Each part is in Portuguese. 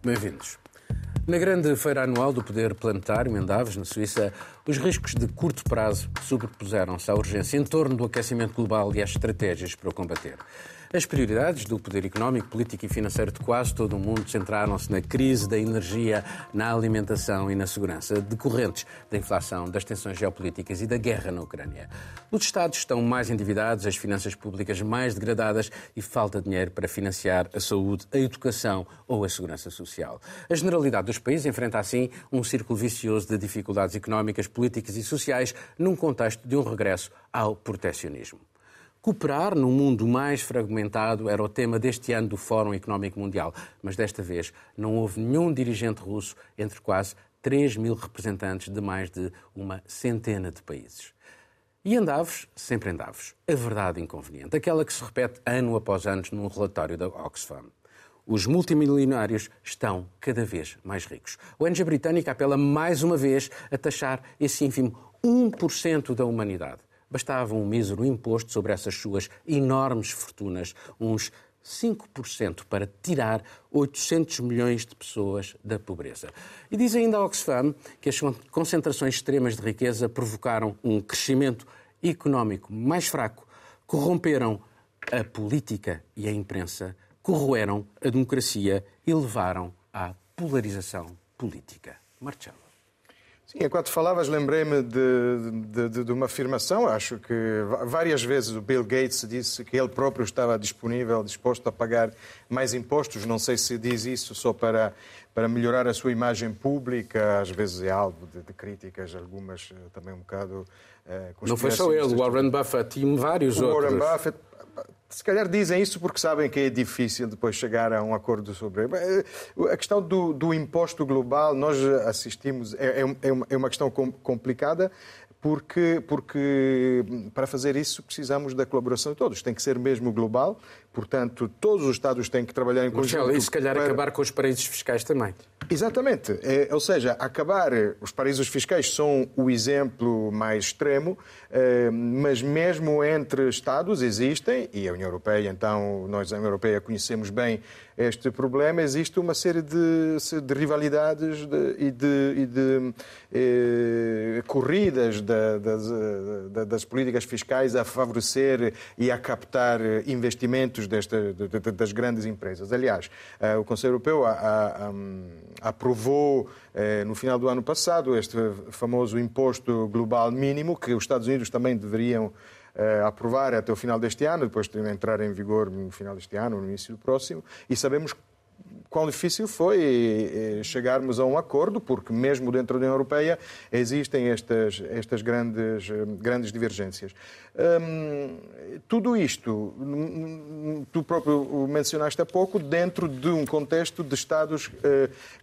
Bem-vindos. Na grande feira anual do poder planetário em Davos, na Suíça, os riscos de curto prazo sobrepuseram-se à urgência em torno do aquecimento global e às estratégias para o combater. As prioridades do poder económico, político e financeiro de quase todo o mundo centraram-se na crise da energia, na alimentação e na segurança, decorrentes da inflação, das tensões geopolíticas e da guerra na Ucrânia. Os Estados estão mais endividados, as finanças públicas mais degradadas e falta dinheiro para financiar a saúde, a educação ou a segurança social. A generalidade dos países enfrenta, assim, um círculo vicioso de dificuldades económicas, políticas e sociais num contexto de um regresso ao proteccionismo. Cooperar num mundo mais fragmentado era o tema deste ano do Fórum Económico Mundial, mas desta vez não houve nenhum dirigente russo entre quase 3 mil representantes de mais de uma centena de países. E em Davos, sempre em Davos, a verdade inconveniente, aquela que se repete ano após ano num relatório da Oxfam. Os multimilionários estão cada vez mais ricos. O ONG britânica apela mais uma vez a taxar esse ínfimo 1% da humanidade. Bastava um mísero imposto sobre essas suas enormes fortunas, uns 5% para tirar 800 milhões de pessoas da pobreza. E diz ainda a Oxfam que as concentrações extremas de riqueza provocaram um crescimento económico mais fraco, corromperam a política e a imprensa, corroeram a democracia e levaram à polarização política. Marcelo. Sim, enquanto falavas, lembrei-me de, de, de, uma afirmação. Acho que várias vezes o Bill Gates disse que ele próprio estava disponível, disposto a pagar mais impostos. Não sei se diz isso só para, para melhorar a sua imagem pública. Às vezes é alvo de, de críticas, algumas eh, também um bocado. Uh, Não foi só ele, Warren Buffett e vários o outros. Warren Buffett, se calhar dizem isso porque sabem que é difícil depois chegar a um acordo sobre. Eh, a questão do, do imposto global, nós assistimos, é, é, é uma questão complicada, porque, porque para fazer isso precisamos da colaboração de todos. Tem que ser mesmo global, portanto, todos os Estados têm que trabalhar em conjunto. Michel, e se calhar para... acabar com os paraísos fiscais também. Exatamente. É, ou seja, acabar. Os paraísos fiscais são o exemplo mais extremo, é, mas mesmo entre Estados existem, e a União Europeia, então, nós, a União Europeia, conhecemos bem este problema, existe uma série de, de rivalidades de, e de, e de eh, corridas das, das, políticas fiscais a favorecer e a captar investimentos desta, das grandes empresas. Aliás, eh, o Conselho Europeu a, a, a, aprovou eh, no final do ano passado este famoso imposto global mínimo que os Estados Unidos também deveriam aprovar até o final deste ano, depois de entrar em vigor no final deste ano, no início do próximo, e sabemos quão difícil foi eh, chegarmos a um acordo, porque mesmo dentro da União Europeia existem estas, estas grandes, eh, grandes divergências. Hum, tudo isto, tu próprio mencionaste há pouco, dentro de um contexto de Estados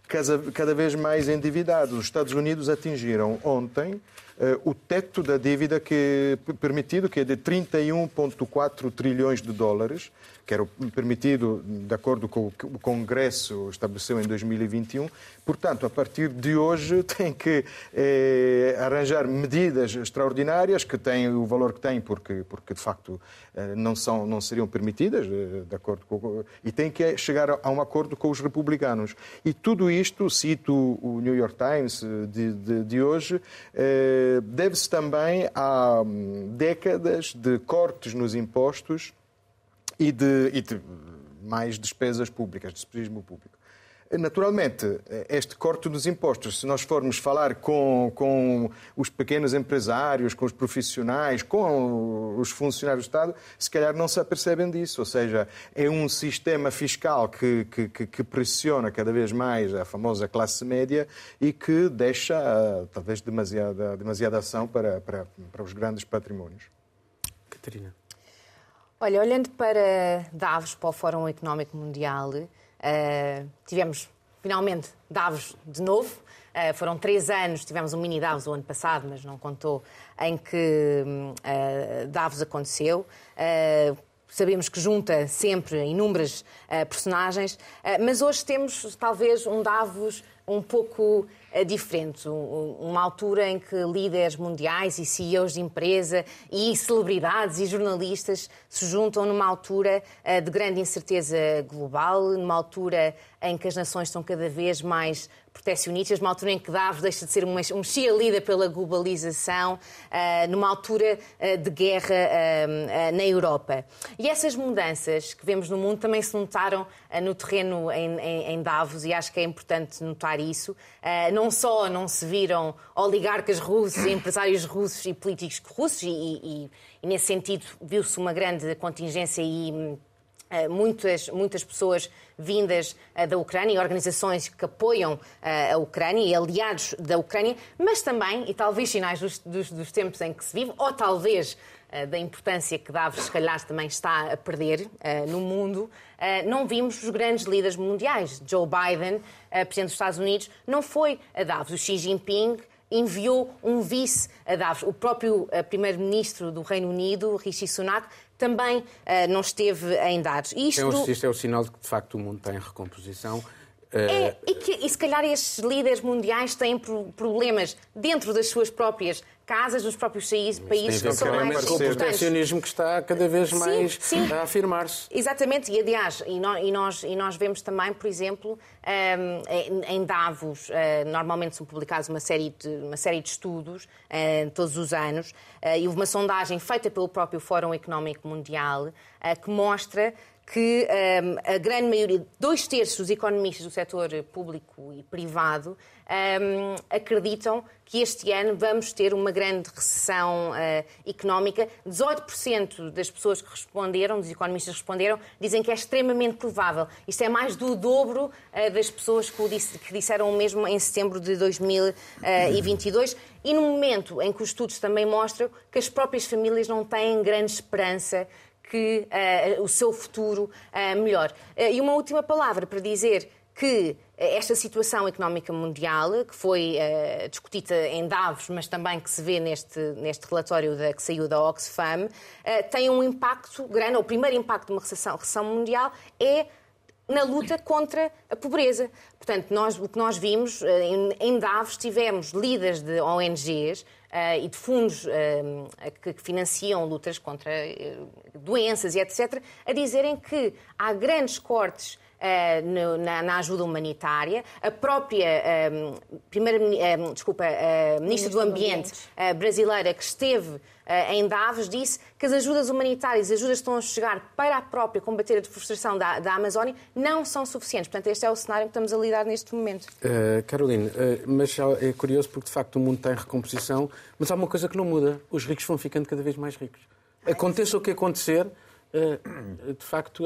cada, vez mais endividados. Os Estados Unidos atingiram ontem eh, o teto da dívida que permitido, que é de 31,4 trilhões de dólares, que era permitido de acordo com o que o Congresso estabeleceu em 2021. Portanto, a partir de hoje tem que eh, arranjar medidas extraordinárias que têm o valor que têm, porque, porque de facto eh, não, são, não seriam permitidas, eh, de acordo com, e tem que chegar a um acordo com os republicanos. E tudo isto, cito o New York Times de, de, de hoje, eh, deve-se também a hum, décadas de cortes nos impostos e de, e de mais despesas públicas, despejo público. Naturalmente, este corte dos impostos, se nós formos falar com, com os pequenos empresários, com os profissionais, com os funcionários do Estado, se calhar não se apercebem disso. Ou seja, é um sistema fiscal que, que, que pressiona cada vez mais a famosa classe média e que deixa, talvez, demasiada, demasiada ação para, para, para os grandes patrimónios. Catarina. Olha, olhando para Davos, para o Fórum Económico Mundial, uh, tivemos finalmente Davos de novo. Uh, foram três anos, tivemos um mini Davos o ano passado, mas não contou, em que uh, Davos aconteceu. Sabemos que junta sempre inúmeras personagens, mas hoje temos talvez um Davos um pouco diferente. Uma altura em que líderes mundiais e CEOs de empresa e celebridades e jornalistas se juntam numa altura de grande incerteza global, numa altura em que as nações estão cada vez mais protecionistas, numa altura em que Davos deixa de ser uma, um cheerleader pela globalização, uh, numa altura uh, de guerra uh, na Europa. E essas mudanças que vemos no mundo também se notaram no terreno em, em, em, Davos, e acho que é importante notar isso. não só não se viram oligarcas russos, empresários russos e políticos russos, e, e, e nesse sentido viu-se uma grande contingência e eh, muitas, muitas pessoas vindas eh, da Ucrânia e organizações que apoiam eh, a Ucrânia e aliados da Ucrânia, mas também, e talvez sinais dos, dos, dos tempos em que se vive, ou talvez da importância que Davos, se calhar, também está a perder no mundo, não vimos os grandes líderes mundiais. Joe Biden, presidente dos Estados Unidos, não foi a Davos. O Xi Jinping enviou um vice a Davos. O próprio primeiro-ministro do Reino Unido, Rishi Sunak, também uh, não esteve em dados. Isto... É isto é o sinal de que, de facto, o mundo tem recomposição. É, e, que, e se calhar estes líderes mundiais têm problemas dentro das suas próprias casas nos próprios países, que são mais com o proteccionismo que está cada vez mais sim, sim. a afirmar-se. Exatamente, e aliás, e nós, e nós, vemos também, por exemplo, um, em Davos, uh, normalmente são publicados uma série de, uma série de estudos uh, todos os anos, uh, e houve uma sondagem feita pelo próprio Fórum Económico Mundial que mostra que um, a grande maioria, dois terços dos economistas do setor público e privado, um, acreditam que este ano vamos ter uma grande recessão uh, económica. 18% das pessoas que responderam, dos economistas que responderam, dizem que é extremamente provável. Isto é mais do dobro uh, das pessoas que, disse, que, disseram o mesmo em setembro de 2022. E no momento em que os estudos também mostram que as próprias famílias não têm grande esperança que uh, o seu futuro uh, melhor. Uh, e uma última palavra para dizer que esta situação económica mundial, que foi uh, discutida em Davos, mas também que se vê neste, neste relatório da, que saiu da Oxfam, uh, tem um impacto grande. O primeiro impacto de uma recessão, recessão mundial é na luta contra a pobreza. Portanto, nós, o que nós vimos em, Davos, tivemos líderes de ONGs uh, e de fundos uh, que, que, financiam lutas contra uh, doenças e etc., a dizerem que há grandes cortes na, na, ajuda humanitária. A própria primeira, desculpa, ministra do Ambiente, brasileira que esteve em Davos disse que as ajudas humanitárias, as ajudas que estão a chegar para a própria combater a deflorestação da, da Amazónia, não são suficientes. Portanto, este é o cenário que estamos a lidar neste momento. Caroline, mas é curioso porque de facto o mundo tem recomposição, mas há uma coisa que não muda: os ricos vão ficando cada vez mais ricos. Aconteça o que acontecer, de facto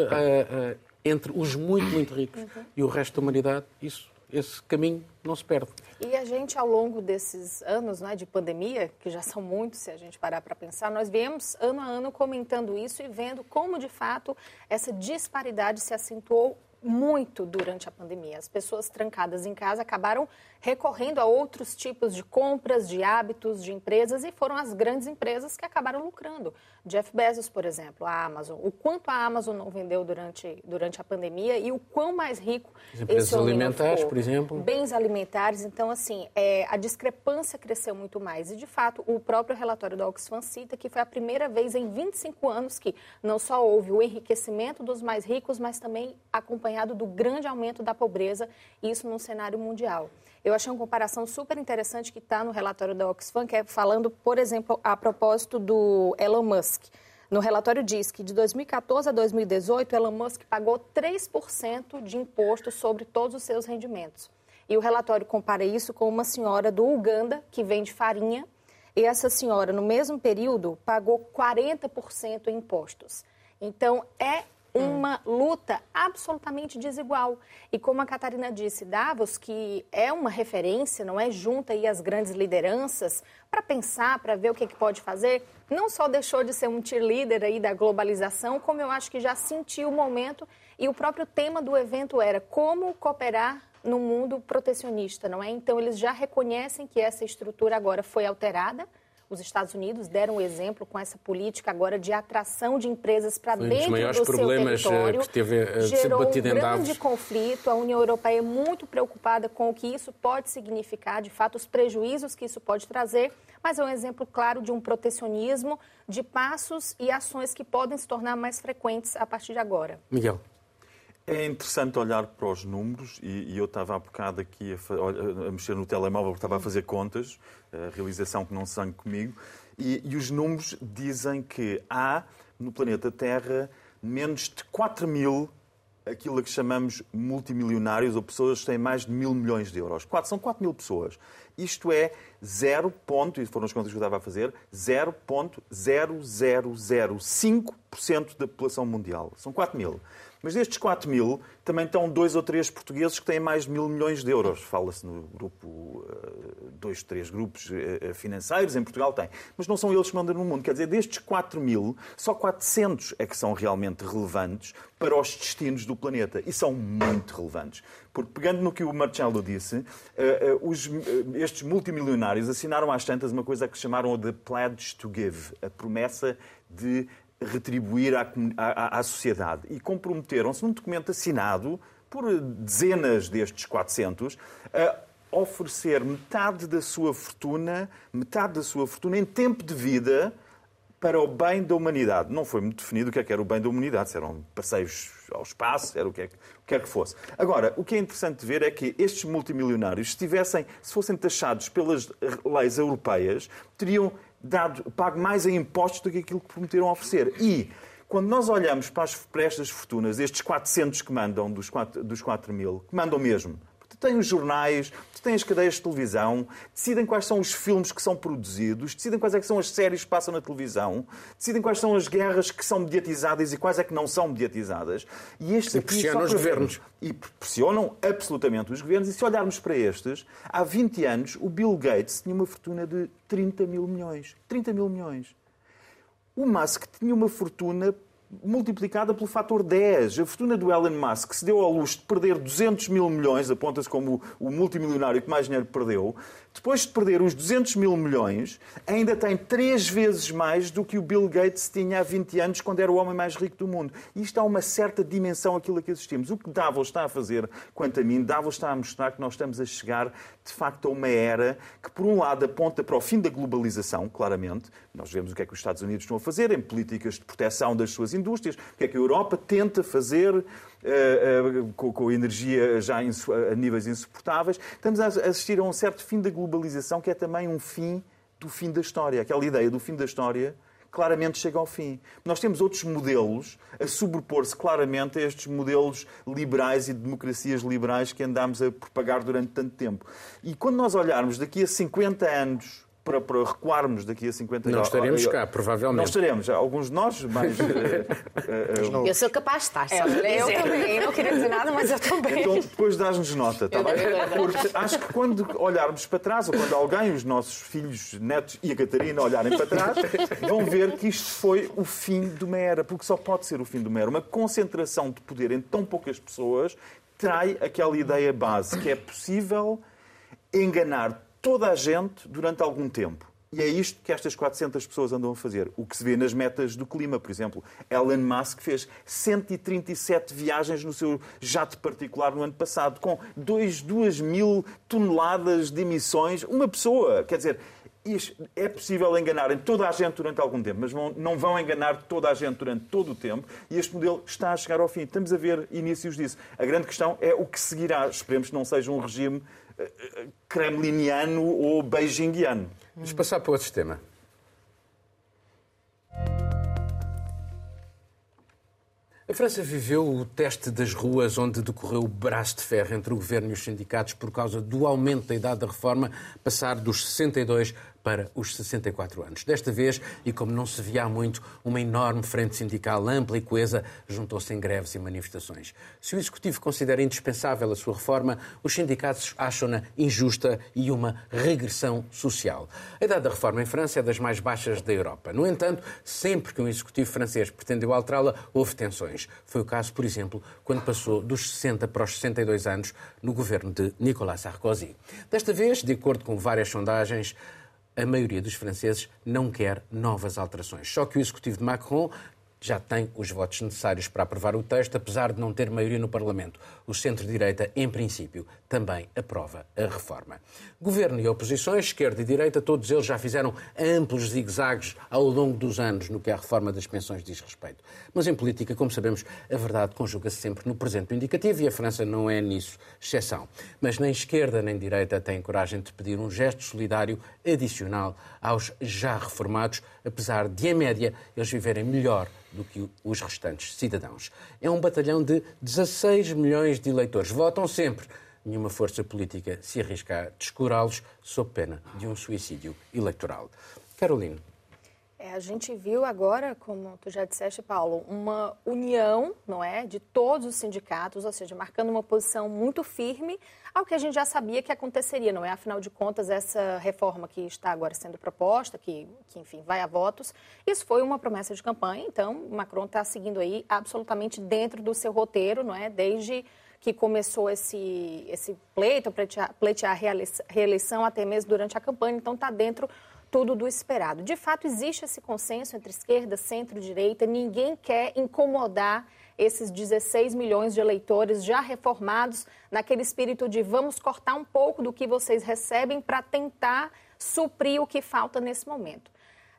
entre os muito, muito ricos uhum. e o resto da humanidade, isso, esse caminho não se perde. E a gente, ao longo desses anos né, de pandemia, que já são muitos, se a gente parar para pensar, nós viemos ano a ano comentando isso e vendo como, de fato, essa disparidade se acentuou muito durante a pandemia. As pessoas trancadas em casa acabaram recorrendo a outros tipos de compras, de hábitos, de empresas e foram as grandes empresas que acabaram lucrando. Jeff Bezos, por exemplo, a Amazon. O quanto a Amazon não vendeu durante, durante a pandemia e o quão mais rico As empresas alimentares, por exemplo. Bens alimentares. Então, assim, é, a discrepância cresceu muito mais. E, de fato, o próprio relatório da Oxfam cita que foi a primeira vez em 25 anos que não só houve o enriquecimento dos mais ricos, mas também acompanhado do grande aumento da pobreza, isso num cenário mundial. Eu achei uma comparação super interessante que está no relatório da Oxfam, que é falando, por exemplo, a propósito do Elon Musk. No relatório diz que de 2014 a 2018, Elon Musk pagou 3% de imposto sobre todos os seus rendimentos. E o relatório compara isso com uma senhora do Uganda que vende farinha. E essa senhora, no mesmo período, pagou 40% em impostos. Então, é uma luta absolutamente desigual. E como a Catarina disse, Davos, que é uma referência, não é? Junta aí as grandes lideranças para pensar, para ver o que, é que pode fazer, não só deixou de ser um cheerleader aí da globalização, como eu acho que já sentiu o momento e o próprio tema do evento era como cooperar no mundo protecionista, não é? Então eles já reconhecem que essa estrutura agora foi alterada, Os Estados Unidos deram o exemplo com essa política agora de atração de empresas para dentro um do seu território. Que teve, uh, gerou um grande conflito. A União Europeia é muito preocupada com o que isso pode significar, de fato, os prejuízos que isso pode trazer. Mas é um exemplo claro de um protecionismo, de passos e ações que podem se tornar mais frequentes a partir de agora. Miguel. É interessante olhar para os números e, e eu estava há bocado aqui a, a, mexer no telemóvel porque estava a fazer contas, a realização que não sangue comigo, e, e, os números dizem que há no planeta Terra menos de 4 mil aquilo que chamamos multimilionários ou pessoas que têm mais de mil milhões de euros. Quatro, são 4 mil pessoas. Isto é 0, e foram as contas que eu estava a fazer, 0,0005% da população mundial. São 4 mil. Mas destes 4 mil, também estão dois ou três portugueses que têm mais de mil milhões de euros. Fala-se no grupo, eh, dois, três grupos eh, eh, financeiros, em Portugal tem. Mas não são eles que mandam no mundo. Quer dizer, destes 4 mil, só 400 é que são realmente relevantes para os destinos do planeta. E são muito relevantes. Porque, pegando no que o Marcelo disse, estes multimilionários assinaram às tantas uma coisa que chamaram de Pledge to Give, a promessa de retribuir à, à, à sociedade. E comprometeram-se num documento assinado por dezenas destes 400 a oferecer metade da sua fortuna, metade da sua fortuna em tempo de vida para o bem da humanidade. Não foi muito definido o que é que era o bem da humanidade, se eram passeios ao espaço, era o que é o que, é que fosse. Agora, o que é interessante ver é que estes multimilionários, se, tivessem, se fossem taxados pelas leis europeias, teriam dado, pago mais em impostos do que aquilo que prometeram oferecer. E quando nós olhamos para, as, para estas fortunas, estes 400 que mandam dos 4, dos 4 mil, que mandam mesmo, têm os jornais, têm as cadeias de televisão, decidem quais são os filmes que são produzidos, decidem quais é que são as séries que passam na televisão, decidem quais são as guerras que são mediatizadas e quais é que não são mediatizadas. E estes e pressionam os governos. E pressionam absolutamente os governos. E se olharmos para estes, há 20 anos o Bill Gates tinha uma fortuna de 30 mil milhões. 30 mil milhões. O Musk tinha uma fortuna multiplicada pelo fator 10. A fortuna do Elon Musk se deu ao luxo de perder 200 mil milhões, aponta-se como o multimilionário que mais dinheiro perdeu, depois de perder os 200 mil milhões, ainda tem três vezes mais do que o Bill Gates tinha há 20 anos, quando era o homem mais rico do mundo. E isto há uma certa dimensão àquilo a que assistimos. O que Davos está a fazer, quanto a mim, Davos está a mostrar que nós estamos a chegar, de facto, a uma era que, por um lado, aponta para o fim da globalização, claramente. Nós vemos o que é que os Estados Unidos estão a fazer em políticas de proteção das suas indústrias, o que é que a Europa tenta fazer eh, eh, com a energia já a níveis insuportáveis. Estamos a assistir a um certo fim da globalização que é também um fim do fim da história. Aquela ideia do fim da história claramente chega ao fim. Nós temos outros modelos a sobrepor-se claramente a estes modelos liberais e de democracias liberais que andámos a propagar durante tanto tempo. E quando nós olharmos daqui a 50 anos para, para recuarmos daqui a 50 anos. Não estaremos cá, provavelmente. Não estaremos, alguns de nós, mas. uh, eu sou capaz de estar, só é, Eu também, eu não queria dizer nada, mas eu também. Então depois dás-nos nota, está bem? Porque acho que quando olharmos para trás, ou quando alguém, os nossos filhos, netos e a Catarina olharem para trás, vão ver que isto foi o fim de uma era, porque só pode ser o fim de uma era. Uma concentração de poder em tão poucas pessoas trai aquela ideia base que é possível enganar toda a gente durante algum tempo. E é isto que estas 400 pessoas andam a fazer. O que se vê nas metas do clima, por exemplo. Elon Musk fez 137 viagens no seu jato particular no ano passado, com 2, 2 mil toneladas de emissões. Uma pessoa. Quer dizer, é possível enganarem toda a gente durante algum tempo, mas não vão enganar toda a gente durante todo o tempo e este modelo está a chegar ao fim. Estamos a ver inícios disso. A grande questão é o que seguirá. Esperemos que não seja um regime kremliniano ou beijingiano. Vamos passar para outro sistema. A França viveu o teste das ruas onde decorreu o braço de ferro entre o governo e os sindicatos por causa do aumento da idade da reforma, passar dos 62 para os 64 anos. Desta vez, e como não se via há muito, uma enorme frente sindical ampla e coesa juntou-se em greves e manifestações. Se o Executivo considera indispensável a sua reforma, os sindicatos acham-na injusta e uma regressão social. A idade da reforma em França é das mais baixas da Europa. No entanto, sempre que um Executivo francês pretendeu alterá-la, houve tensões. Foi o caso, por exemplo, quando passou dos 60 para os 62 anos no governo de Nicolas Sarkozy. Desta vez, de acordo com várias sondagens, A maioria dos franceses não quer novas alterações. Só que o executivo de Macron já tem os votos necessários para aprovar o texto, apesar de não ter maioria no Parlamento. O centro-direita, em princípio, também aprova a reforma. Governo e oposições, esquerda e direita, todos eles já fizeram amplos zigue-zagues ao longo dos anos no que a reforma das pensões diz respeito. Mas em política, como sabemos, a verdade conjuga-se sempre no presente indicativo e a França não é nisso exceção. Mas nem esquerda nem direita têm coragem de pedir um gesto solidário adicional aos já reformados, apesar de, em média, eles viverem melhor do que os restantes cidadãos. É um batalhão de 16 milhões de eleitores. Votam sempre. Nenhuma força política se arrisca a descurá-los sob pena de um suicídio eleitoral. Caroline. É, a gente viu agora, como tu já disseste, Paulo, uma união, não é, de todos os sindicatos, ou seja, marcando uma posição muito firme ao que a gente já sabia que aconteceria, não é? Afinal de contas, essa reforma que está agora sendo proposta, que, que enfim, vai a votos, isso foi uma promessa de campanha, então Macron está seguindo aí absolutamente dentro do seu roteiro, não é? Desde que começou esse, esse pleito, pleitear, a reeleição até mesmo durante a campanha, então está dentro tudo do esperado. De fato, existe esse consenso entre esquerda, centro-direita, ninguém quer incomodar esses 16 milhões de eleitores já reformados, naquele espírito de vamos cortar um pouco do que vocês recebem para tentar suprir o que falta nesse momento.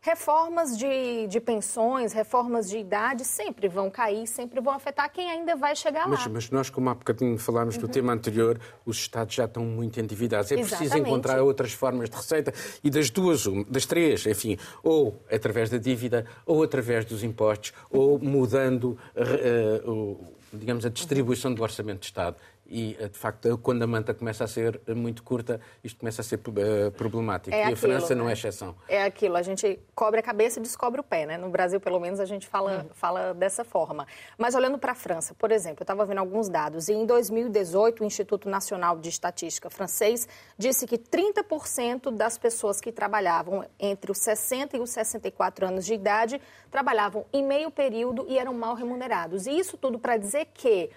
Reformas de, de pensões, reformas de idade sempre vão cair, sempre vão afetar quem ainda vai chegar mas, lá. Mas nós, como há bocadinho falámos uhum. do tema anterior, os Estados já estão muito endividados. É Exatamente. preciso encontrar outras formas de receita e das duas, das três, enfim, ou através da dívida, ou através dos impostos, ou mudando, uh, uh, digamos, a distribuição do orçamento de Estado e, eh, de facto, quando a manta começa a ser muito curta, isto começa a ser eh, problemático. É e a França não é exceção. É aquilo, a gente cobre a cabeça e descobre o pé, né? No Brasil, pelo menos, a gente fala, uhum. fala dessa forma. Mas olhando para a França, por exemplo, eu estava vendo alguns dados, e em 2018, o Instituto Nacional de Estatística francês disse que 30% das pessoas que trabalhavam entre os 60 e os 64 anos de idade trabalhavam em meio período e eram mal remunerados. E isso tudo para dizer que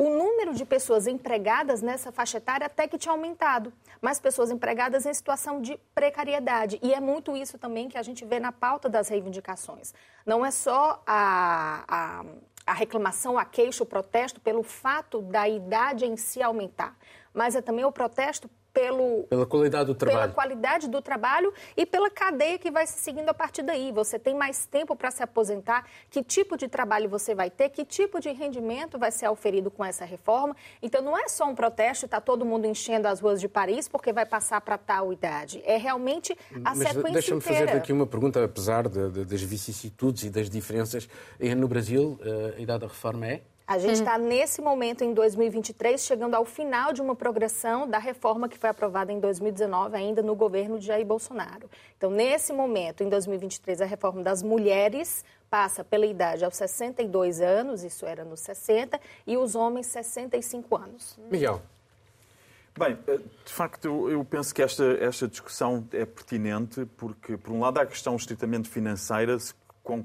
o número de pessoas empregadas nessa faixa etária até que tinha aumentado, mas pessoas empregadas em situação de precariedade. E é muito isso também que a gente vê na pauta das reivindicações. Não é só a, a, a reclamação, a queixa, o protesto pelo fato da idade em si aumentar, mas é também o protesto pelo, pela qualidade do trabalho. Pela qualidade do trabalho e pela cadeia que vai se seguindo a partir daí. Você tem mais tempo para se aposentar, que tipo de trabalho você vai ter, que tipo de rendimento vai ser oferido com essa reforma. Então, não é só um protesto e está todo mundo enchendo as ruas de Paris porque vai passar para tal idade. É realmente a Mas sequência deixa-me fazer aqui uma pergunta, apesar de, de, das vicissitudes e das diferenças. Eh, no Brasil, eh, a idade da reforma é? A gente está hum. nesse momento, em 2023, chegando ao final de uma progressão da reforma que foi aprovada em 2019, ainda no governo de Jair Bolsonaro. Então, nesse momento, em 2023, a reforma das mulheres passa pela idade aos 62 anos, isso era nos 60, e os homens 65 anos. Miguel. Bem, eh, de facto, eu penso que esta, esta discussão é pertinente porque, por um lado, há a questão estritamente financeira, com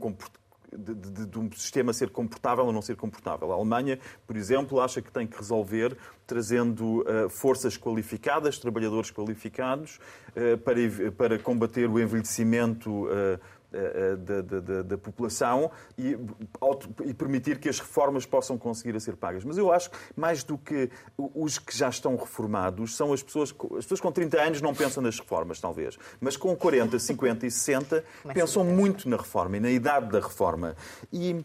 de, de, de, um sistema ser comportável ou não ser comportável. A Alemanha, por exemplo, acha que tem que resolver trazendo uh, forças qualificadas, trabalhadores qualificados, uh, para, para combater o envelhecimento uh, da, da, da, população e, e, permitir que as reformas possam conseguir a ser pagas. Mas eu acho que mais do que os que já estão reformados, são as pessoas, as pessoas com 30 anos não pensam nas reformas, talvez, mas com 40, 50 e 60 pensam muito na reforma e na idade da reforma. E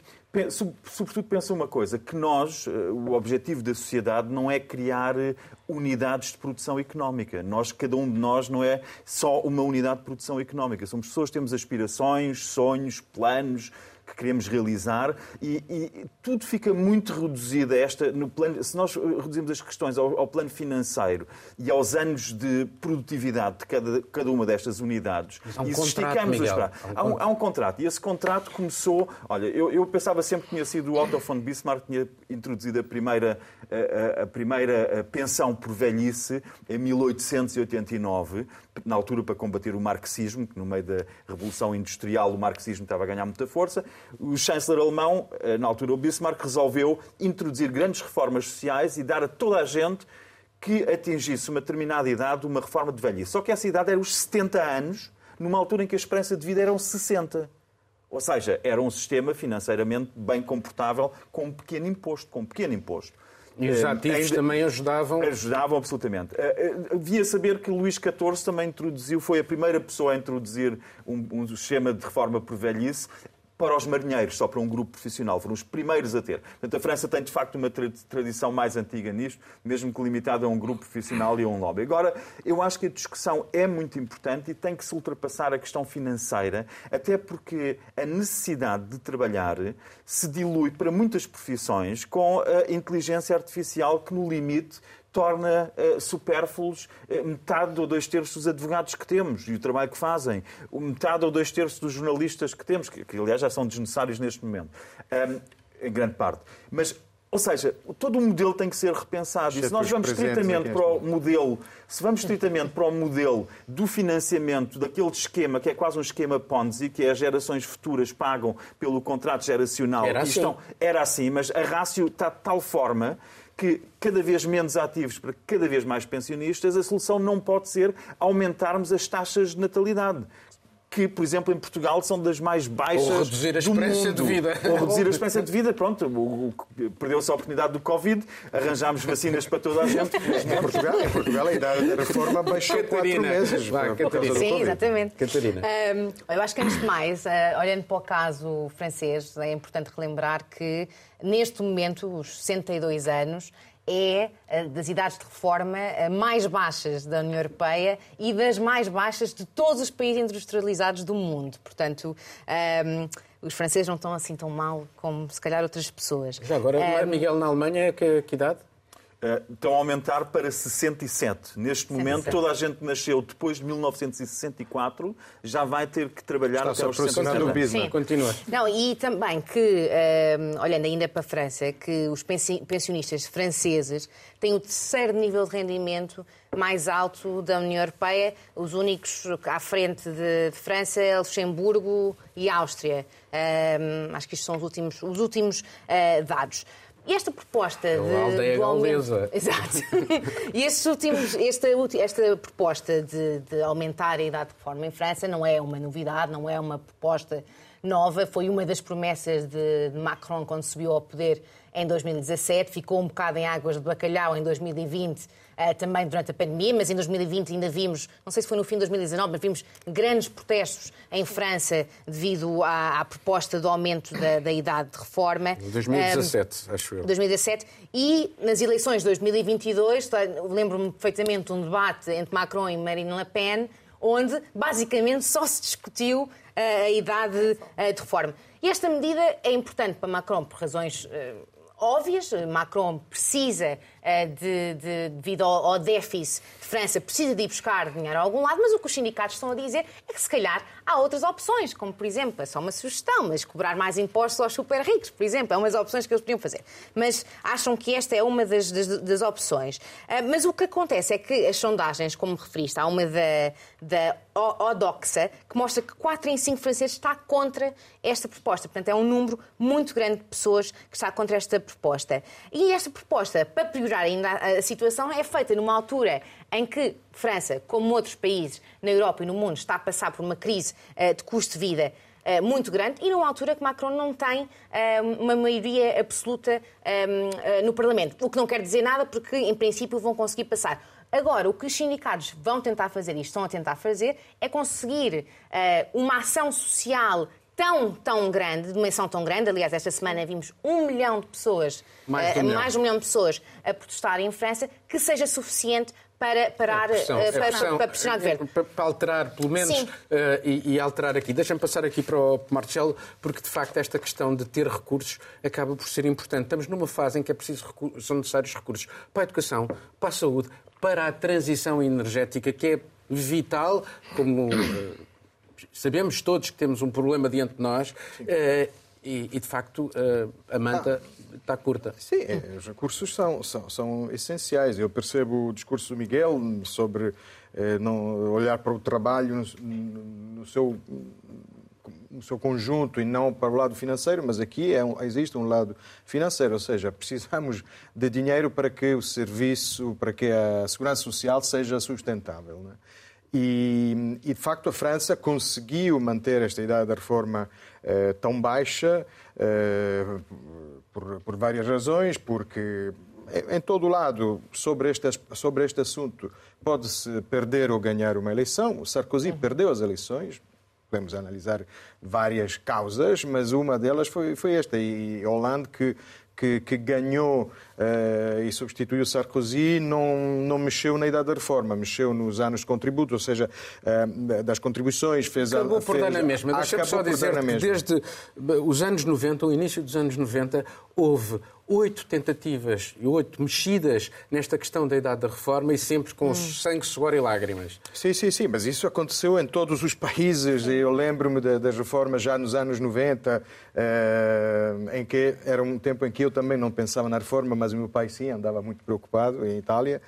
sobretudo pensa uma coisa, que nós, eh, o objetivo da sociedade não é criar eh, unidades de produção económica. Nós, cada um de nós não é só uma unidade de produção económica. Somos pessoas que temos aspirações, sonhos, planos, que queremos realizar e, e, tudo fica muito reduzido a esta, no plano, se nós reduzimos as questões ao, ao, plano financeiro e aos anos de produtividade de cada, cada uma destas unidades há um e esticamos a esperar. Há um, há um, contrato e esse contrato começou, olha, eu, eu pensava sempre que tinha sido o Otto von Bismarck que tinha introduzido a primeira, a, a, a primeira pensão por velhice em 1889, na altura para combater o marxismo, que no meio da Revolução Industrial o marxismo estava a ganhar muita força. O chanceler alemão, eh, na altura o Bismarck, resolveu introduzir grandes reformas sociais e dar a toda a gente que atingisse uma determinada idade uma reforma de velhice. Só que essa idade era os 70 anos numa altura em que a esperança de vida eram 60. Ou seja, era um sistema financeiramente bem comportável com um pequeno imposto, com um pequeno imposto. E os Eh, ativos também ajudavam. Ajudavam absolutamente. Eh, eh, Havia saber que Luís XIV também introduziu, foi a primeira pessoa a introduzir um, um sistema de reforma por velhice para os marinheiros, só para um grupo profissional. Foram os primeiros a ter. Portanto, a França tem, de facto, uma tra- tradição mais antiga nisto, mesmo que limitada a um grupo profissional e a um lobby. Agora, eu acho que a discussão é muito importante e tem que se ultrapassar a questão financeira, até porque a necessidade de trabalhar se dilui para muitas profissões com a inteligência artificial que, no limite, torna eh, supérfluos eh, metade ou dois terços dos advogados que temos e o trabalho que fazem, metade ou dois terços dos jornalistas que temos, que, que, aliás já são desnecessários neste momento, Ahm, em grande parte. Mas, ou seja, todo o modelo tem que ser repensado. E se nós vamos presentes estritamente aqui para o modelo, se vamos estritamente para o modelo do financiamento daquele esquema que é quase um esquema Ponzi, que é as gerações futuras pagam pelo contrato geracional. Era assim. estão- era assim, mas a rácio está de tal forma que cada vez menos ativos para cada vez mais pensionistas, a solução não pode ser aumentarmos as taxas de natalidade. Que, por exemplo, em Portugal são das mais baixas. Ou reduzir a esperança de vida. Ou reduzir a esperança de vida. Pronto, o- o- perdeu-se a oportunidade do Covid, arranjámos vacinas para toda a gente. Em Portugal, em Portugal a idade da reforma baixou quatro Catarina, meses. vai, por causa Catarina. Sim, exatamente. Catarina. Hum, eu acho que, antes de mais, eh, olhando para o caso francês, é importante relembrar que, neste momento, os 62 anos é eh, das idades de reforma eh, mais baixas da União Europeia e das mais baixas de todos os países industrializados do mundo. Portanto, hum, os franceses não estão assim tão mal como, se calhar, outras pessoas. Já agora, Hum, Miguel, na Alemanha, que, que idade? Eh, estão a aumentar para 67. Neste momento, 67. toda a gente que nasceu depois de 1964 já vai ter que trabalhar Está-se até aos aproximando 60 do anos. business. Sim. Continua. Não, e também que, hum, olhando ainda para a França, que os pensi- pensionistas franceses têm o terceiro nível de rendimento mais alto da União Europeia, os únicos à frente de, de França, é Luxemburgo e Áustria. Hum, acho que estes são os últimos, os últimos ah, dados. E esta proposta a de, aldeia do aumento... Exato. E estes últimos, esta, ulti- esta proposta de, de aumentar a idade de reforma em França não é uma novidade, não é uma proposta nova. Foi uma das promessas de, de Macron quando subiu ao poder em 2017. Ficou um bocado em águas de bacalhau em 2020, eh, também durante a pandemia, mas em 2020 ainda vimos, não sei se foi no fim de 2019, mas vimos grandes protestos em França devido à, à proposta do aumento da, da idade de reforma. 2017, acho eu. 2017 e nas eleições de 2022, tá, lembro-me perfeitamente de um debate entre Macron e Marine Le Pen, onde basicamente só se discutiu eh, a idade eh, de reforma. E esta medida é importante para Macron por razões eh, óbvias. Macron precisa, eh, de, de- devido ao, ao déficit de França, precisa de ir buscar dinheiro a algum lado, mas o que os sindicatos estão a dizer é que se calhar há outras opções, como por exemplo, é só uma sugestão, mas cobrar mais impostos aos super ricos, por exemplo, é uma das opções que eles podiam fazer. Mas acham que esta é uma das, das- das opções. Ah, mas o que acontece é que as sondagens, como referiste, há uma da, da Odoxa, que mostra que 4 em 5 franceses está contra esta proposta. Portanto, é um número muito grande de pessoas que está contra esta proposta. E esta proposta, para piorar ainda a, situação, é feita numa altura em que França, como outros países na Europa e no mundo, está a passar por uma crise eh, de custo de vida eh, muito grande e numa altura que Macron não tem eh, uma maioria absoluta eh, eh, no Parlamento. O que não quer dizer nada porque, em princípio, vão conseguir passar. Agora, o que os sindicatos vão tentar fazer e estão a tentar fazer é conseguir uma ação social tão, tão grande, de dimensão tão grande. Aliás, esta semana vimos um milhão de pessoas, Mais eh, um milhão. mais de um milhão de pessoas a protestar em França, que seja suficiente para parar, Pressão, eh, é para, pressão. para pressionar o governo. Para, para alterar, pelo menos, eh, e, e alterar aqui. Deixa-me passar aqui para o Marcelo, porque de facto esta questão de ter recursos acaba por ser importante. Estamos numa fase em que é preciso recu- são necessários recursos para a educação, para a saúde, para a transição energética, que é vital, como eh, sabemos todos que temos um problema diante de nós, eh, e, e, de facto eh, a manta está curta. Sim, é, os recursos são, são, são essenciais. Eu percebo o discurso do Miguel sobre eh, não olhar para o trabalho no, no seu, no seu conjunto e não para o lado financeiro, mas aqui é um, existe um lado financeiro, ou seja, precisamos de dinheiro para que o serviço, para que a segurança social seja sustentável. não é? E, e, de facto, a França conseguiu manter esta idade da reforma eh, tão baixa eh, por, por, várias razões, porque em todo lado, sobre este, sobre este assunto, pode-se perder ou ganhar uma eleição. O Sarkozy uhum. perdeu as eleições, podemos analisar várias causas, mas uma delas foi, foi esta. E Hollande, que que, que ganhou uh, e substituiu Sarkozy, não, não mexeu na idade da reforma, mexeu nos anos de contributo, ou seja, uh, das contribuições, fez Acabou a. por dar na mesma. Deixa-me só dizer que desde os anos 90, o início dos anos 90, houve oito tentativas e oito mexidas nesta questão da idade da reforma e sempre com hum. sangue, suor e lágrimas. Sim, sim, sim, mas isso aconteceu em todos os países. Eu lembro-me das reformas já nos anos 90, eh, em que era um tempo em que eu também não pensava na reforma, mas o meu pai sim, andava muito preocupado em Itália.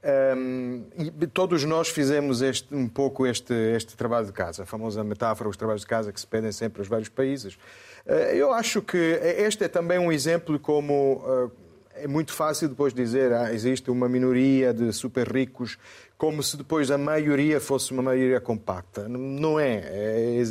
Um, e todos nós fizemos este, um pouco este, este trabalho de casa, a famosa metáfora, os trabalhos de casa que se pedem sempre aos vários países. Uh, eu acho que este é também um exemplo como uh, é muito fácil depois dizer ah, existe uma minoria de super ricos, como se depois a maioria fosse uma maioria compacta. Não é. é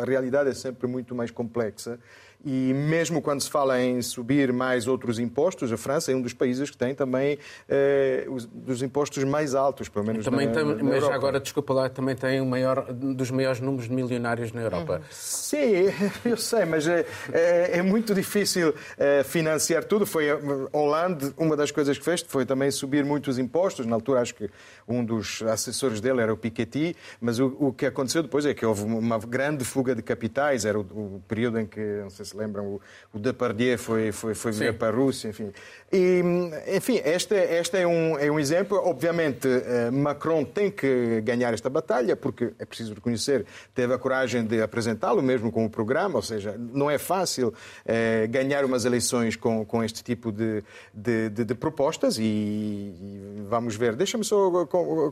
a realidade é sempre muito mais complexa. E mesmo quando se fala em subir mais outros impostos, a França é um dos países que tem também eh, os, dos impostos mais altos, pelo menos também na, tem, na Mas Europa. agora, desculpa lá, também tem um maior, dos maiores números de milionários na Europa. Uhum. Sim, eu sei, mas é, é, é muito difícil é, financiar tudo. Foi eh, Hollande, uma das coisas que fez foi também subir muitos impostos. Na altura, acho que um dos assessores dele era o Piketty, mas o, o que aconteceu depois é que houve uma grande fuga de capitais. Era o, o período em que, não sei se se lembram, o, o Depardieu foi, foi, foi viver para a Rússia, enfim. E, enfim, este, este é, um, é um exemplo. Obviamente, eh, Macron tem que ganhar esta batalha, porque é preciso reconhecer, teve a coragem de apresentá-lo, mesmo com o programa, ou seja, não é fácil é, ganhar umas eleições com, com este tipo de, de, de, de propostas e, e, vamos ver. Deixa-me só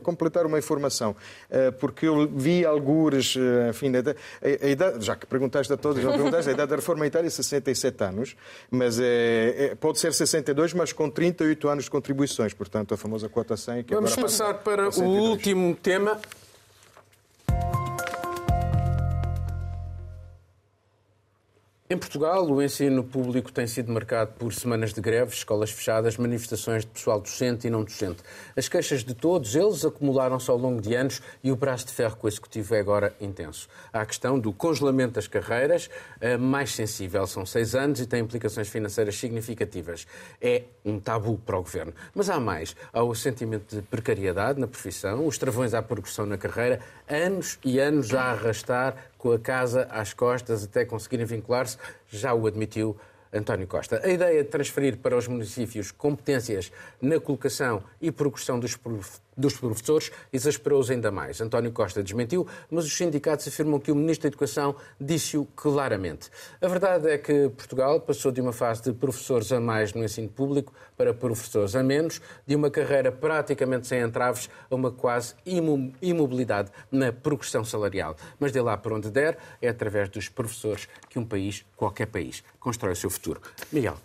completar uma informação, porque eu vi algures, enfim, a, idade, já que perguntaste a todos, não perguntaste, a idade da reforma Itália é 67 anos, mas é, é, pode ser 62, mas com 38 anos de contribuições, portanto, a famosa cota 100. Que Vamos passar para o último tema. Em Portugal, o ensino público tem sido marcado por semanas de greves, escolas fechadas, manifestações de pessoal docente e não docente. As queixas de todos eles acumularam-se ao longo de anos e o braço de ferro com o Executivo é agora intenso. Há a questão do congelamento das carreiras, mais sensível, são seis anos e tem implicações financeiras significativas. É um tabu para o Governo. Mas há mais. Há o sentimento de precariedade na profissão, os travões à progressão na carreira, anos e anos a arrastar com a casa às costas até conseguirem vincular-se, já o admitiu António Costa. A ideia de transferir para os municípios competências na colocação e progressão dos dos professores exasperou-os ainda mais. António Costa desmentiu, mas os sindicatos afirmam que o Ministro da Educação disse-o claramente. A verdade é que Portugal passou de uma fase de professores a mais no ensino público para professores a menos, de uma carreira praticamente sem entraves a uma quase imobilidade na progressão salarial. Mas de lá para onde der, é através dos professores que um país, qualquer país, constrói o seu futuro. Miguel,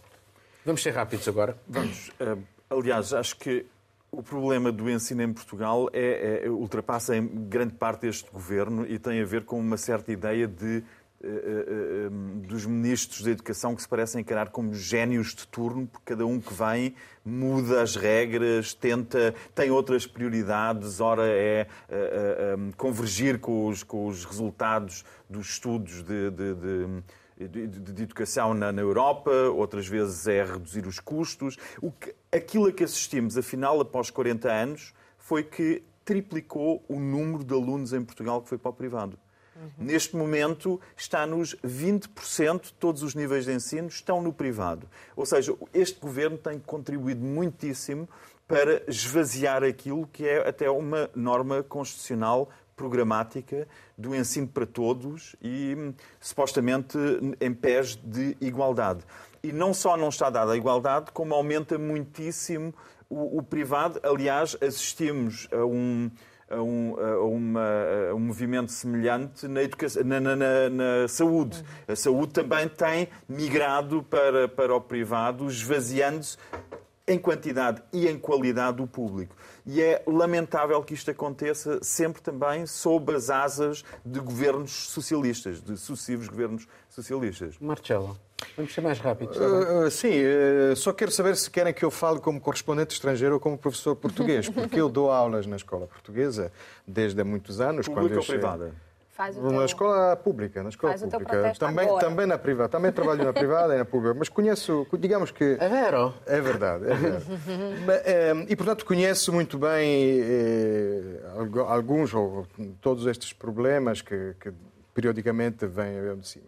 vamos ser rápidos agora. Vamos. Uh, aliás, acho que o problema do ensino em Portugal é, é, ultrapassa em grande parte este governo e tem a ver com uma certa ideia de uh, uh, um, dos ministros da Educação que se parecem encarar como génios de turno, porque cada um que vem muda as regras, tenta, tem outras prioridades, ora é uh, um, convergir com os, com os resultados dos estudos de, de, de de, de, de educação na, na, Europa, outras vezes é reduzir os custos. O que, aquilo a que assistimos, afinal, após 40 anos, foi que triplicou o número de alunos em Portugal que foi para o privado. Uhum. Neste momento está nos 20%, todos os níveis de ensino estão no privado. Ou seja, este governo tem contribuído muitíssimo para esvaziar aquilo que é até uma norma constitucional programática do ensino para todos e supostamente em pés de igualdade. E não só não está dada a igualdade, como aumenta muitíssimo o, o privado. Aliás, assistimos a um, a um, a uma, a um movimento semelhante na, educação, na, na, na, saúde. A saúde também tem migrado para, para o privado, esvaziando-se em quantidade e em qualidade do público. E é lamentável que isto aconteça sempre também sob as asas de governos socialistas, de sucessivos governos socialistas. Marcelo, vamos ser mais rápidos. Uh, sim, uh, só quero saber se querem que eu fale como correspondente estrangeiro ou como professor português, porque eu dou aulas na escola portuguesa desde há muitos anos. Pública ou privada? Faz o Na teu... escola pública, na escola Faz o teu pública. Também, agora. também na privada. Também trabalho na privada e na pública. Mas conheço, digamos que. É vero? É verdade, é verdade. Mas, eh, e, portanto, conheço muito bem eh, algu- alguns ou todos estes problemas que, que periodicamente vêm de cima.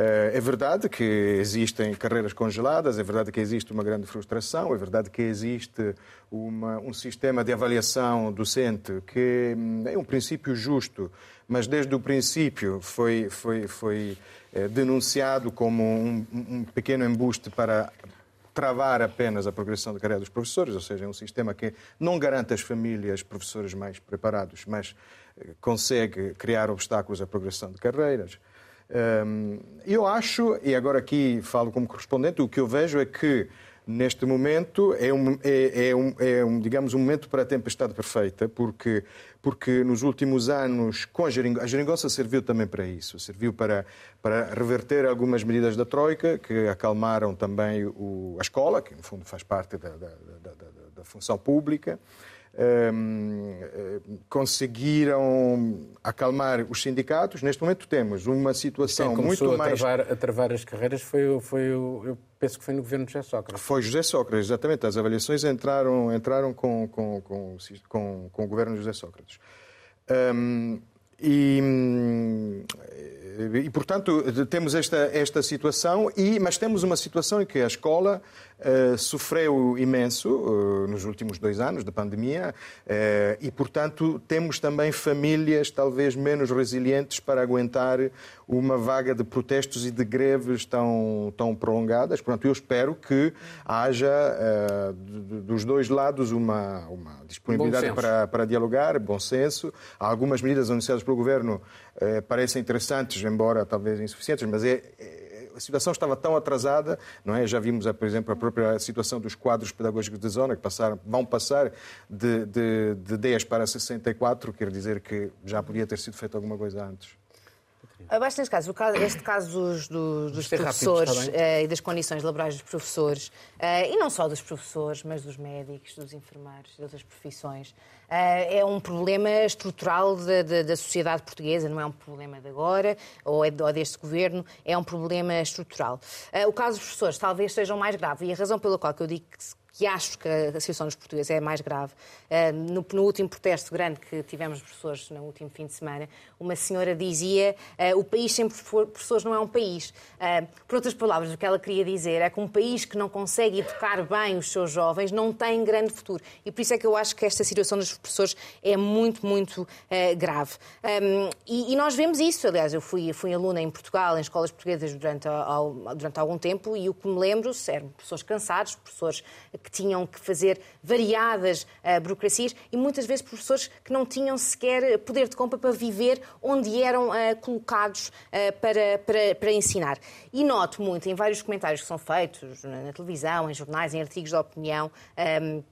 Eh, É verdade que existem carreiras congeladas, é verdade que existe uma grande frustração, é verdade que existe uma- um sistema de avaliação docente que hum, é um princípio justo, mas desde o princípio foi, foi, foi eh, denunciado como um, um pequeno embuste para travar apenas a progressão da carreira dos professores, ou seja, é um sistema que não garante às famílias professores mais preparados, mas eh, consegue criar obstáculos à progressão de carreiras. Eu acho, e agora aqui falo como correspondente, o que eu vejo é que neste momento é um, é, é um, é um, digamos, um momento para a tempestade perfeita, porque, porque nos últimos anos, com a, geringo, a geringonça serviu também para isso, serviu para, para reverter algumas medidas da Troika, que acalmaram também o, a escola, que no fundo faz parte da, da, da, da função pública, hum, eh, conseguiram acalmar os sindicatos. Neste momento temos uma situação Quem muito começou a mais... travar, a travar as carreiras foi, foi. Eu penso que foi no governo de José Sócrates. Foi José Sócrates, exatamente. As avaliações entraram, entraram com, com, com, com, com o governo de José Sócrates. Hum, e, hum, e, portanto, temos esta, esta situação, e, mas temos uma situação em que a escola sofreu imenso eh, nos últimos dois anos da pandemia eh, e, portanto, temos também famílias talvez menos resilientes para aguentar uma vaga de protestos e de greves tão, tão prolongadas. Portanto, eu espero que haja eh, dos dois lados uma, uma disponibilidade para, para dialogar, bom senso. Algumas medidas anunciadas pelo Governo eh, parecem interessantes, embora talvez insuficientes, mas é, é- a situação estava tão atrasada, não é? Já vimos, por exemplo, a própria situação dos quadros pedagógicos de zona, que passaram, vão passar de, de, de 10 para 64, quer dizer que já podia ter sido feita alguma coisa antes. Abaixo neste caso, este caso dos, dos- rápido, professores bem? eh, e das condições laborais dos professores, eh, e não só dos professores, mas dos médicos, dos enfermeiros, de outras profissões, eh, é um problema estrutural da, da- da sociedade portuguesa, não é um problema de agora ou, é ou deste governo, é um problema estrutural. O caso dos professores talvez seja o mais grave, e a razão pela qual que eu digo que que acho que a situação dos portugueses é mais grave. Eh, No, último protesto grande que tivemos professores no último fim de semana, uma senhora dizia eh, o país sem profe- professores não é um país. Eh, Por outras palavras, o que ela queria dizer é que um país que não consegue educar bem os seus jovens não tem grande futuro. E por isso é que eu acho que esta situação dos professores é muito, muito grave. E, nós vemos isso. Aliás, eu fui, fui aluna em Portugal, em escolas portuguesas, durante, durante algum tempo, e o que me lembro eram professores cansados, professores tinham que fazer variadas eh, burocracias e muitas vezes professores que não tinham sequer poder de compra para viver onde eram eh, colocados eh, para, para, para ensinar. E noto muito em vários comentários que são feitos na, na televisão, em jornais, em artigos de opinião, ehm,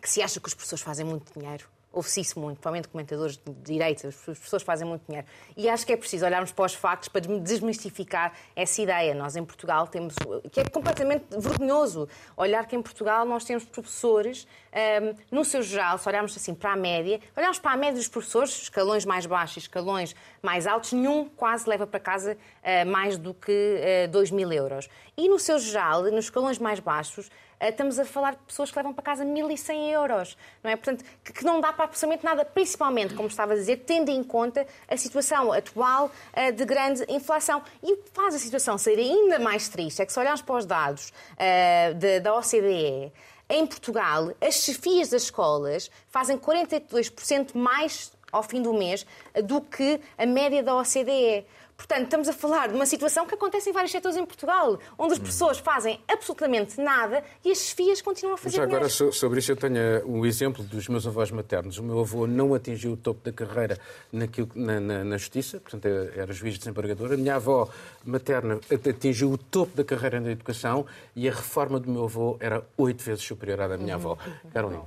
que se acha que os professores fazem muito dinheiro. Ouve-se muito, provavelmente comentadores de direita, as pessoas fazem muito dinheiro. E acho que é preciso olharmos para os factos para desmistificar essa ideia. Nós em Portugal temos, que é completamente vergonhoso, olhar que em Portugal nós temos professores, hum, no seu geral, se olharmos assim para a média, olharmos para a média dos professores, escalões mais baixos escalões mais altos, nenhum quase leva para casa eh, mais do que eh, 2 mil euros. E no seu geral, nos escalões mais baixos, estamos a falar de pessoas que levam para casa 1.100 euros, não é? Portanto, que, que não dá para absolutamente nada, principalmente, como estava a dizer, tendo em conta a situação atual eh, de grande inflação. E o que faz a situação ser ainda mais triste é que se olharmos para os dados eh, da- da OCDE, em Portugal, as chefias das escolas fazem 42% mais ao fim do mês do que a média da OCDE. Portanto, estamos a falar de uma situação que acontece em vários setores em Portugal, onde as pessoas fazem absolutamente nada e as FIAs continuam a fazer Já agora, dinheiro. sobre isso, eu tenho um exemplo dos meus avós maternos. O meu avô não atingiu o topo da carreira naquilo, na, na, na Justiça, portanto, era juiz desembargador. A minha avó materna atingiu o topo da carreira na educação e a reforma do meu avô era oito vezes superior à da minha avó. Carolina.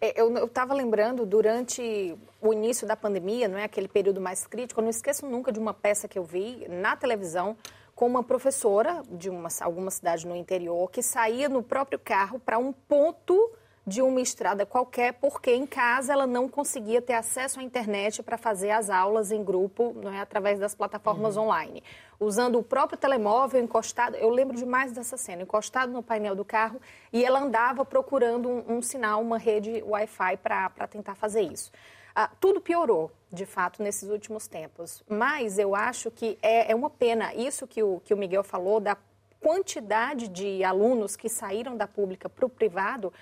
É, eu estava lembrando, durante o início da pandemia, não é aquele período mais crítico, eu não esqueço nunca de uma peça que eu vi na televisão com uma professora de uma, alguma cidade no interior que saía no próprio carro para um ponto de uma estrada qualquer, porque em casa ela não conseguia ter acesso à internet para fazer as aulas em grupo, não é através das plataformas uhum. online. Usando o próprio telemóvel encostado, eu lembro demais dessa cena, encostado no painel do carro, e ela andava procurando um, um sinal, uma rede Wi-Fi para tentar fazer isso. Ah, tudo piorou, de fato, nesses últimos tempos. Mas eu acho que é, é uma pena isso que o, que o Miguel falou, da quantidade de alunos que saíram da pública para o privado,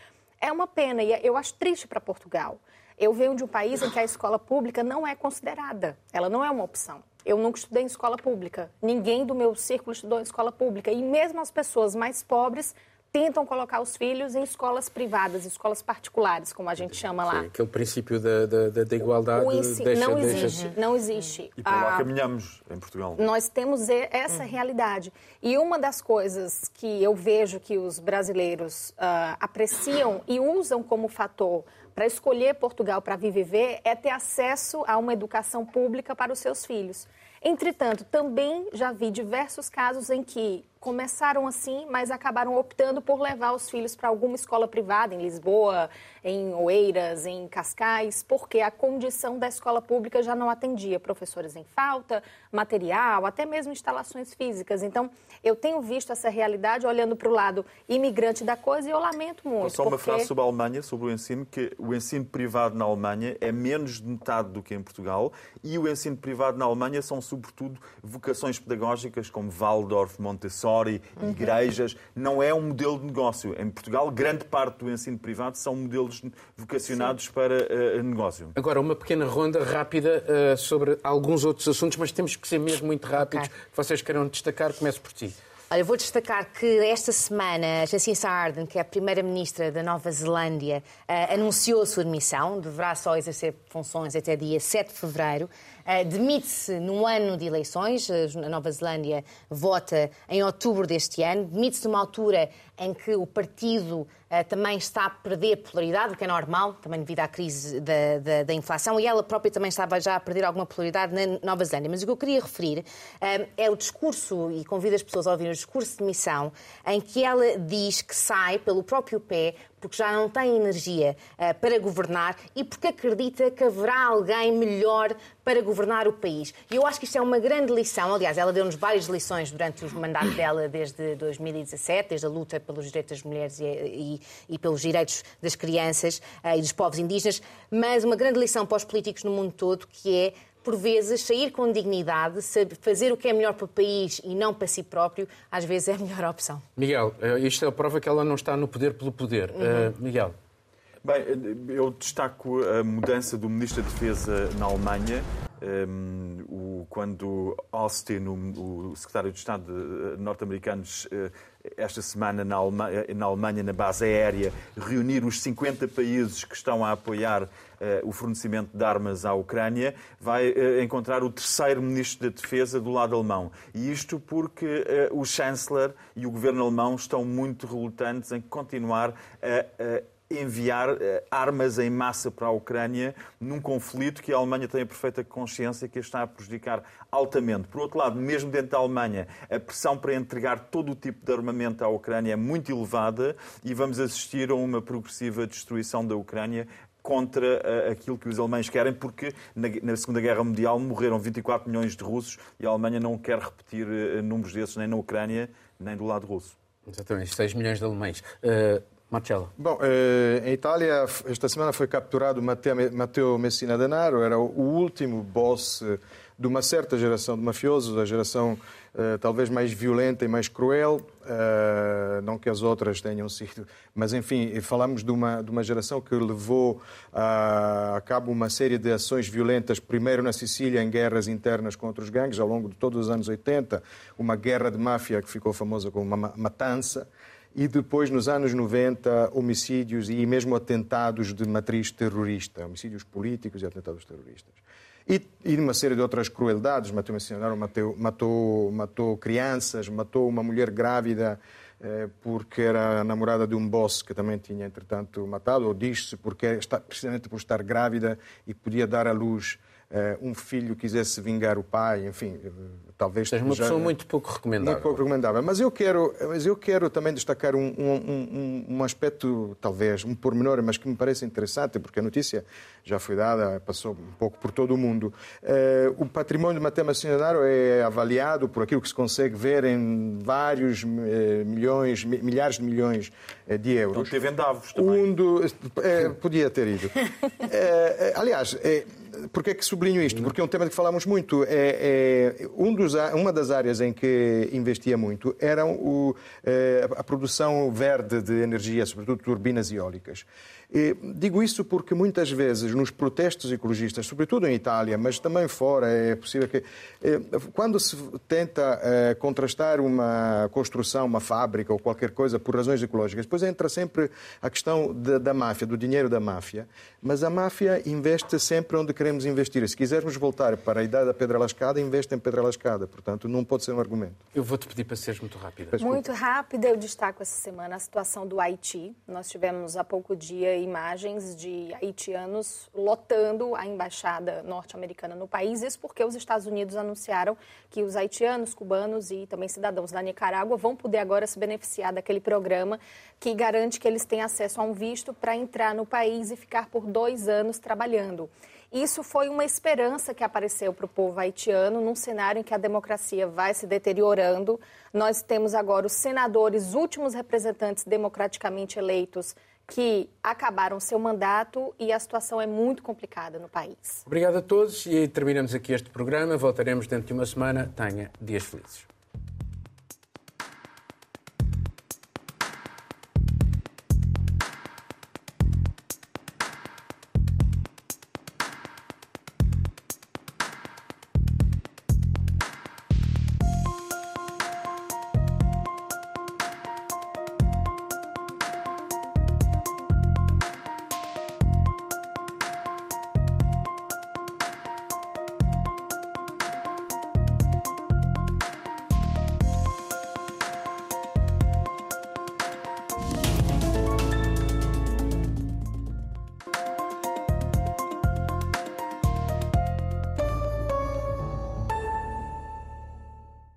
é uma pena e eu acho triste para Portugal. Eu venho de um país em que a escola pública não é considerada, ela não é uma opção. Eu nunca estudei em escola pública, ninguém do meu círculo estudou em escola pública e mesmo as pessoas mais pobres tentam colocar os filhos em escolas privadas, escolas particulares, como a gente chama lá. Sim, aquele princípio da, da, da igualdade ensino, deixa, não existe, deixa... não existe. E para lá ah, caminhamos em Portugal. Nós temos essa uhum. realidade. E uma das coisas que eu vejo que os brasileiros uh, apreciam e usam como fator para escolher Portugal para viver é ter acesso a uma educação pública para os seus filhos. Entretanto, também já vi diversos casos em que começaram assim, mas acabaram optando por levar os filhos para alguma escola privada em Lisboa, em Oeiras, em Cascais, porque a condição da escola pública já não atendia professores em falta, material, até mesmo instalações físicas. Então, eu tenho visto essa realidade olhando para o lado imigrante da coisa e eu lamento muito. Só uma porque... frase sobre a Alemanha, sobre o ensino, que o ensino privado na Alemanha é menos de metade do que em Portugal e o ensino privado na Alemanha são, sobretudo, vocações pedagógicas como Waldorf, Montessori, Montessori, uhum. igrejas, não é um modelo de negócio. Em Portugal, grande parte do ensino privado são modelos vocacionados Sim. para uh, negócio. Agora, uma pequena ronda rápida uh, sobre alguns outros assuntos, mas temos que ser mesmo muito rápidos. Okay. Vocês queiram destacar, comece por ti. Olha, vou destacar que esta semana Jacinda Ardern, que é a primeira-ministra da Nova Zelândia, uh, anunciou a sua demissão, deverá só exercer funções até dia 7 de fevereiro. Uh, demite-se num ano de eleições, a Nova Zelândia vota em outubro deste ano, demite-se numa altura em que o partido também está a perder popularidade, o que é normal, também devido à crise da, da, da, inflação, e ela própria também estava já a perder alguma popularidade na Nova Zelândia. Mas o que eu queria referir uh, é o discurso, e convido as pessoas a ouvir o discurso de missão, em que ela diz que sai pelo próprio pé porque já não tem energia uh, para governar e porque acredita que haverá alguém melhor para governar o país. E eu acho que isto é uma grande lição. Aliás, ela deu-nos várias lições durante o mandato dela desde 2017, desde a luta pelos direitos das mulheres e, e, e pelos direitos das crianças uh, e dos povos indígenas, mas uma grande lição para os políticos no mundo todo, que é por vezes, sair com dignidade, fazer o que é melhor para o país e não para si próprio, às vezes é a melhor opção. Miguel, eh, isto é a prova que ela não está no poder pelo poder. Uhum. Uh, Miguel. Bem, eu destaco a mudança do Ministro da Defesa na Alemanha. Um, o, quando Austin, o, o, secretário de Estado norte-americano, esta semana na Alemanha, na Alemanha, na base aérea, reunir os 50 países que estão a apoiar uh, o fornecimento de armas à Ucrânia, vai uh, encontrar o terceiro ministro da Defesa do lado alemão. E isto porque uh, o chanceler e o governo alemão estão muito relutantes em continuar a enviar uh, armas em massa para a Ucrânia num conflito que a Alemanha tem a perfeita consciência que está a prejudicar altamente. Por outro lado, mesmo dentro da Alemanha, a pressão para entregar todo o tipo de armamento à Ucrânia é muito elevada e vamos assistir a uma progressiva destruição da Ucrânia contra uh, aquilo que os alemães querem, porque na, Segunda Guerra Mundial morreram 24 milhões de russos e a Alemanha não quer repetir uh, números desses nem na Ucrânia, nem do lado russo. Exatamente, 6 milhões de alemães. Uh, Marcelo. Bom, eh, em Itália, esta semana foi capturado Matteo Messina Denaro, era o último boss de uma certa geração de mafiosos, a geração uh, talvez mais violenta e mais cruel, não que as outras tenham sido, mas enfim, falamos de uma, de uma geração que levou uh, a cabo uma série de ações violentas, primeiro na Sicília, em guerras internas contra os gangues, ao longo de todos os anos 80, uma guerra de máfia que ficou famosa como uma matança e depois, nos anos 90, homicídios e mesmo atentados de matriz terrorista, homicídios políticos e atentados terroristas. E, e uma série de outras crueldades, matou, matou, matou, matou crianças, matou uma mulher grávida eh, porque era namorada de um boss que também tinha, entretanto, matado, ou diz-se porque precisamente por estar grávida e podia dar à luz eh, um filho quisesse vingar o pai, enfim, eh, talvez seja uma pessoa muito pouco recomendável. Muito pouco recomendável. Mas eu quero, mas eu quero também destacar um, um, um, um aspecto, talvez, um pormenor, mas que me parece interessante, porque a notícia já foi dada, passou um pouco por todo o mundo. Uh, o património de Matema Senhorário é avaliado por aquilo que se consegue ver em vários uh, milhões, milhares de milhões de euros. Não teve em Davos também. Um do, podia ter ido. aliás, Porquê é que sublinho isto? Porque é um tema de que falamos muito. É, é um dos, uma das áreas em que investia muito era o, é, a produção verde de energia, sobretudo turbinas eólicas. Digo isso porque muitas vezes nos protestos ecologistas, sobretudo em Itália, mas também fora, é possível que eh, quando se tenta eh, contrastar uma construção, uma fábrica ou qualquer coisa por razões ecológicas, depois entra sempre a questão da, da máfia, do dinheiro da máfia. Mas a máfia investe sempre onde queremos investir. Se quisermos voltar para a idade da pedra lascada, investe em pedra lascada. Portanto, não pode ser um argumento. Eu vou-te pedir para seres muito rápida. Muito rápida. Eu destaco essa semana a situação do Haiti. Nós tivemos há pouco dia imagens de haitianos lotando a embaixada norte-americana no país. Isso porque os Estados Unidos anunciaram que os haitianos, cubanos e também cidadãos da Nicarágua vão poder agora se beneficiar daquele programa que garante que eles têm acesso a um visto para entrar no país e ficar por dois anos trabalhando. Isso foi uma esperança que apareceu para o povo haitiano num cenário em que a democracia vai se deteriorando. Nós temos agora os senadores, últimos representantes democraticamente eleitos que acabaram seu mandato e a situação é muito complicada no país. Obrigado a todos e terminamos aqui este programa. Voltaremos dentro de uma semana. Tenha dias felizes.